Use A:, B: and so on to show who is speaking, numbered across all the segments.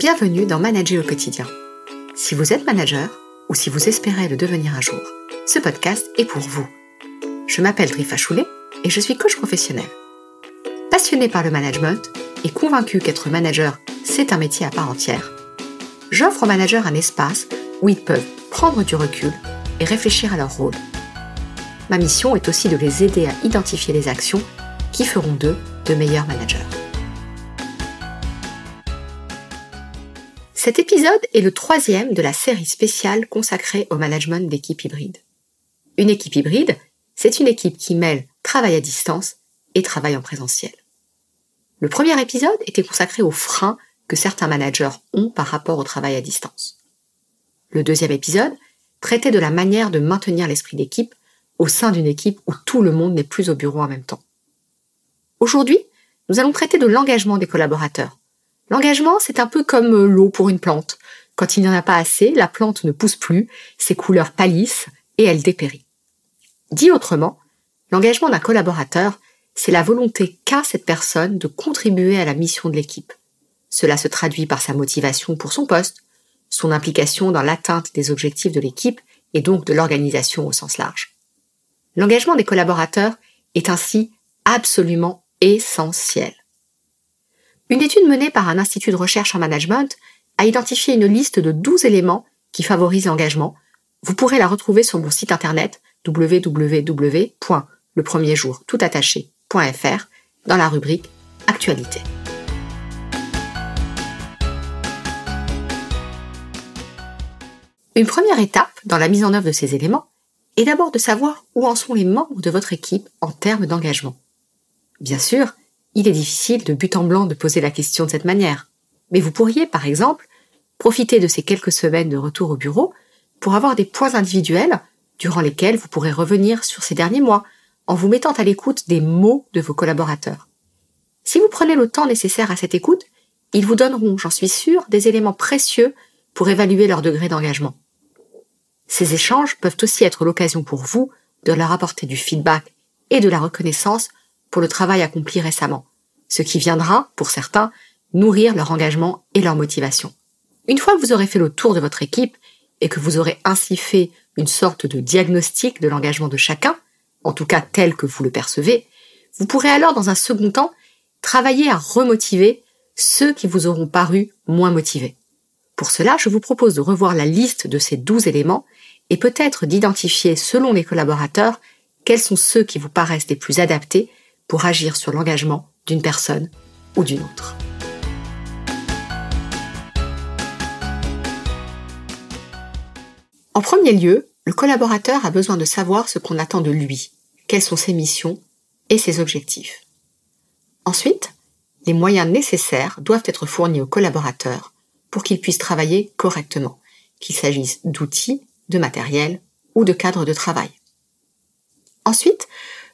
A: Bienvenue dans Manager au quotidien. Si vous êtes manager ou si vous espérez le devenir un jour, ce podcast est pour vous. Je m'appelle Drifa Choulet et je suis coach professionnel. Passionné par le management et convaincu qu'être manager, c'est un métier à part entière, j'offre aux managers un espace où ils peuvent prendre du recul et réfléchir à leur rôle. Ma mission est aussi de les aider à identifier les actions qui feront d'eux de meilleurs managers. Cet épisode est le troisième de la série spéciale consacrée au management d'équipe hybride. Une équipe hybride, c'est une équipe qui mêle travail à distance et travail en présentiel. Le premier épisode était consacré aux freins que certains managers ont par rapport au travail à distance. Le deuxième épisode traitait de la manière de maintenir l'esprit d'équipe au sein d'une équipe où tout le monde n'est plus au bureau en même temps. Aujourd'hui, nous allons traiter de l'engagement des collaborateurs, L'engagement, c'est un peu comme euh, l'eau pour une plante. Quand il n'y en a pas assez, la plante ne pousse plus, ses couleurs pâlissent et elle dépérit. Dit autrement, l'engagement d'un collaborateur, c'est la volonté qu'a cette personne de contribuer à la mission de l'équipe. Cela se traduit par sa motivation pour son poste, son implication dans l'atteinte des objectifs de l'équipe et donc de l'organisation au sens large. L'engagement des collaborateurs est ainsi absolument essentiel. Une étude menée par un institut de recherche en management a identifié une liste de 12 éléments qui favorisent l'engagement. Vous pourrez la retrouver sur mon site internet www.lepremierjourtoutattaché.fr dans la rubrique Actualité. Une première étape dans la mise en œuvre de ces éléments est d'abord de savoir où en sont les membres de votre équipe en termes d'engagement. Bien sûr, il est difficile de but en blanc de poser la question de cette manière. Mais vous pourriez, par exemple, profiter de ces quelques semaines de retour au bureau pour avoir des points individuels durant lesquels vous pourrez revenir sur ces derniers mois en vous mettant à l'écoute des mots de vos collaborateurs. Si vous prenez le temps nécessaire à cette écoute, ils vous donneront, j'en suis sûr, des éléments précieux pour évaluer leur degré d'engagement. Ces échanges peuvent aussi être l'occasion pour vous de leur apporter du feedback et de la reconnaissance pour le travail accompli récemment, ce qui viendra, pour certains, nourrir leur engagement et leur motivation. Une fois que vous aurez fait le tour de votre équipe et que vous aurez ainsi fait une sorte de diagnostic de l'engagement de chacun, en tout cas tel que vous le percevez, vous pourrez alors dans un second temps travailler à remotiver ceux qui vous auront paru moins motivés. Pour cela, je vous propose de revoir la liste de ces douze éléments et peut-être d'identifier selon les collaborateurs quels sont ceux qui vous paraissent les plus adaptés pour agir sur l'engagement d'une personne ou d'une autre. En premier lieu, le collaborateur a besoin de savoir ce qu'on attend de lui, quelles sont ses missions et ses objectifs. Ensuite, les moyens nécessaires doivent être fournis au collaborateur pour qu'il puisse travailler correctement, qu'il s'agisse d'outils, de matériel ou de cadres de travail. Ensuite,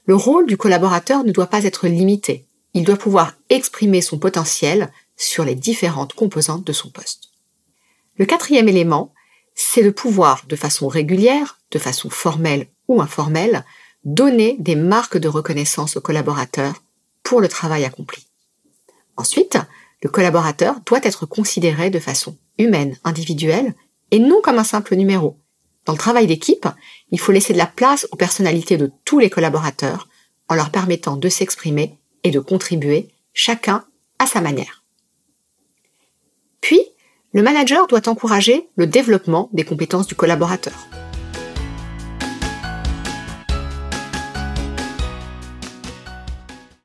A: le rôle du collaborateur ne doit pas être limité. Il doit pouvoir exprimer son potentiel sur les différentes composantes de son poste. Le quatrième élément, c'est de pouvoir, de façon régulière, de façon formelle ou informelle, donner des marques de reconnaissance au collaborateur pour le travail accompli. Ensuite, le collaborateur doit être considéré de façon humaine, individuelle, et non comme un simple numéro, dans le travail d'équipe, il faut laisser de la place aux personnalités de tous les collaborateurs en leur permettant de s'exprimer et de contribuer, chacun à sa manière. Puis, le manager doit encourager le développement des compétences du collaborateur.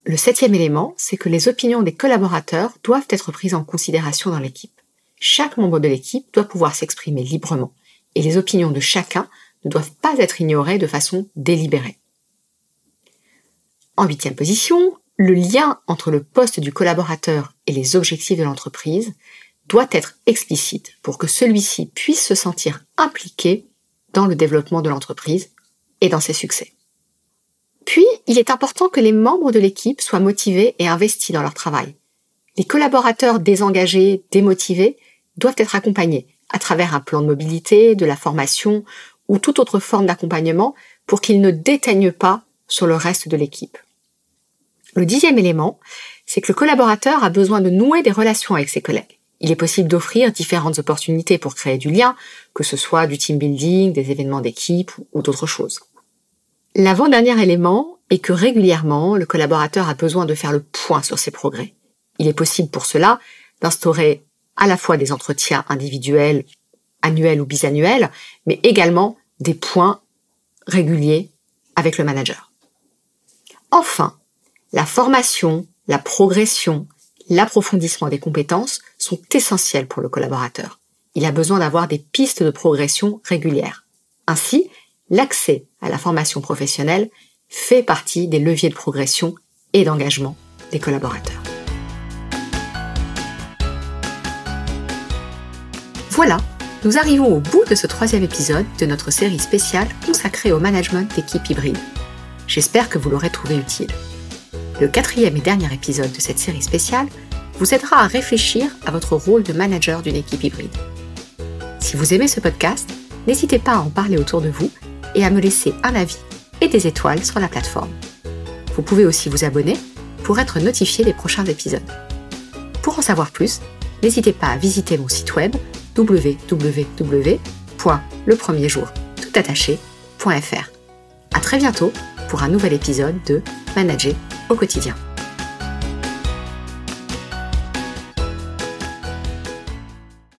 A: Le septième élément, c'est que les opinions des collaborateurs doivent être prises en considération dans l'équipe. Chaque membre de l'équipe doit pouvoir s'exprimer librement et les opinions de chacun ne doivent pas être ignorées de façon délibérée. En huitième position, le lien entre le poste du collaborateur et les objectifs de l'entreprise doit être explicite pour que celui-ci puisse se sentir impliqué dans le développement de l'entreprise et dans ses succès. Puis, il est important que les membres de l'équipe soient motivés et investis dans leur travail. Les collaborateurs désengagés, démotivés, doivent être accompagnés à travers un plan de mobilité, de la formation ou toute autre forme d'accompagnement pour qu'ils ne déteignent pas sur le reste de l'équipe. Le dixième élément, c'est que le collaborateur a besoin de nouer des relations avec ses collègues. Il est possible d'offrir différentes opportunités pour créer du lien, que ce soit du team building, des événements d'équipe ou d'autres choses. L'avant-dernier élément est que régulièrement, le collaborateur a besoin de faire le point sur ses progrès. Il est possible pour cela d'instaurer à la fois des entretiens individuels, annuels ou bisannuels, mais également des points réguliers avec le manager. Enfin, la formation, la progression, l'approfondissement des compétences sont essentiels pour le collaborateur. Il a besoin d'avoir des pistes de progression régulières. Ainsi, l'accès à la formation professionnelle fait partie des leviers de progression et d'engagement des collaborateurs. Voilà, nous arrivons au bout de ce troisième épisode de notre série spéciale consacrée au management d'équipe hybride. J'espère que vous l'aurez trouvé utile. Le quatrième et dernier épisode de cette série spéciale vous aidera à réfléchir à votre rôle de manager d'une équipe hybride. Si vous aimez ce podcast, n'hésitez pas à en parler autour de vous et à me laisser un avis et des étoiles sur la plateforme. Vous pouvez aussi vous abonner pour être notifié des prochains épisodes. Pour en savoir plus, n'hésitez pas à visiter mon site web www.lepremierjour.toutattaché.fr. À très bientôt pour un nouvel épisode de Manager au quotidien.